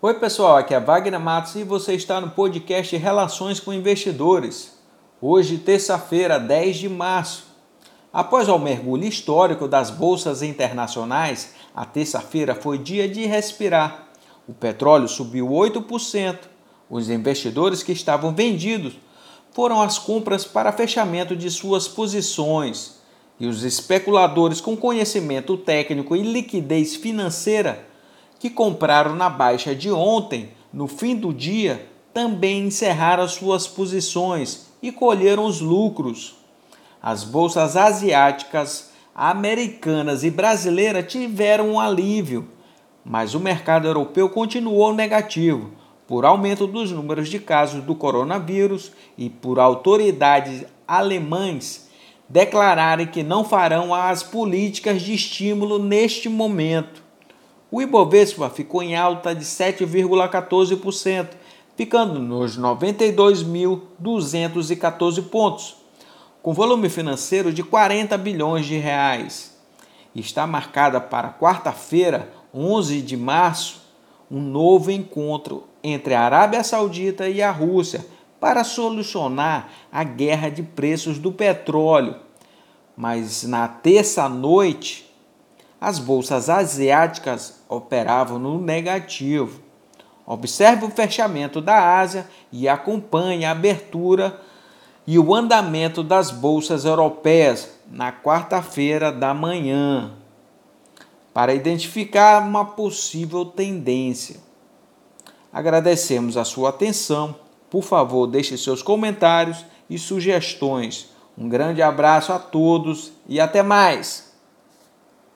Oi, pessoal, aqui é Wagner Matos e você está no podcast Relações com Investidores. Hoje, terça-feira, 10 de março. Após o mergulho histórico das bolsas internacionais, a terça-feira foi dia de respirar. O petróleo subiu 8%. Os investidores que estavam vendidos foram às compras para fechamento de suas posições. E os especuladores com conhecimento técnico e liquidez financeira que compraram na baixa de ontem, no fim do dia, também encerraram suas posições e colheram os lucros. As bolsas asiáticas, americanas e brasileiras tiveram um alívio, mas o mercado europeu continuou negativo por aumento dos números de casos do coronavírus e por autoridades alemães declararem que não farão as políticas de estímulo neste momento. O Ibovespa ficou em alta de 7,14%, ficando nos 92.214 pontos, com volume financeiro de 40 bilhões de reais. Está marcada para quarta-feira, 11 de março, um novo encontro entre a Arábia Saudita e a Rússia para solucionar a guerra de preços do petróleo. Mas na terça-noite, as bolsas asiáticas operavam no negativo. Observe o fechamento da Ásia e acompanhe a abertura e o andamento das bolsas europeias na quarta-feira da manhã para identificar uma possível tendência. Agradecemos a sua atenção. Por favor, deixe seus comentários e sugestões. Um grande abraço a todos e até mais!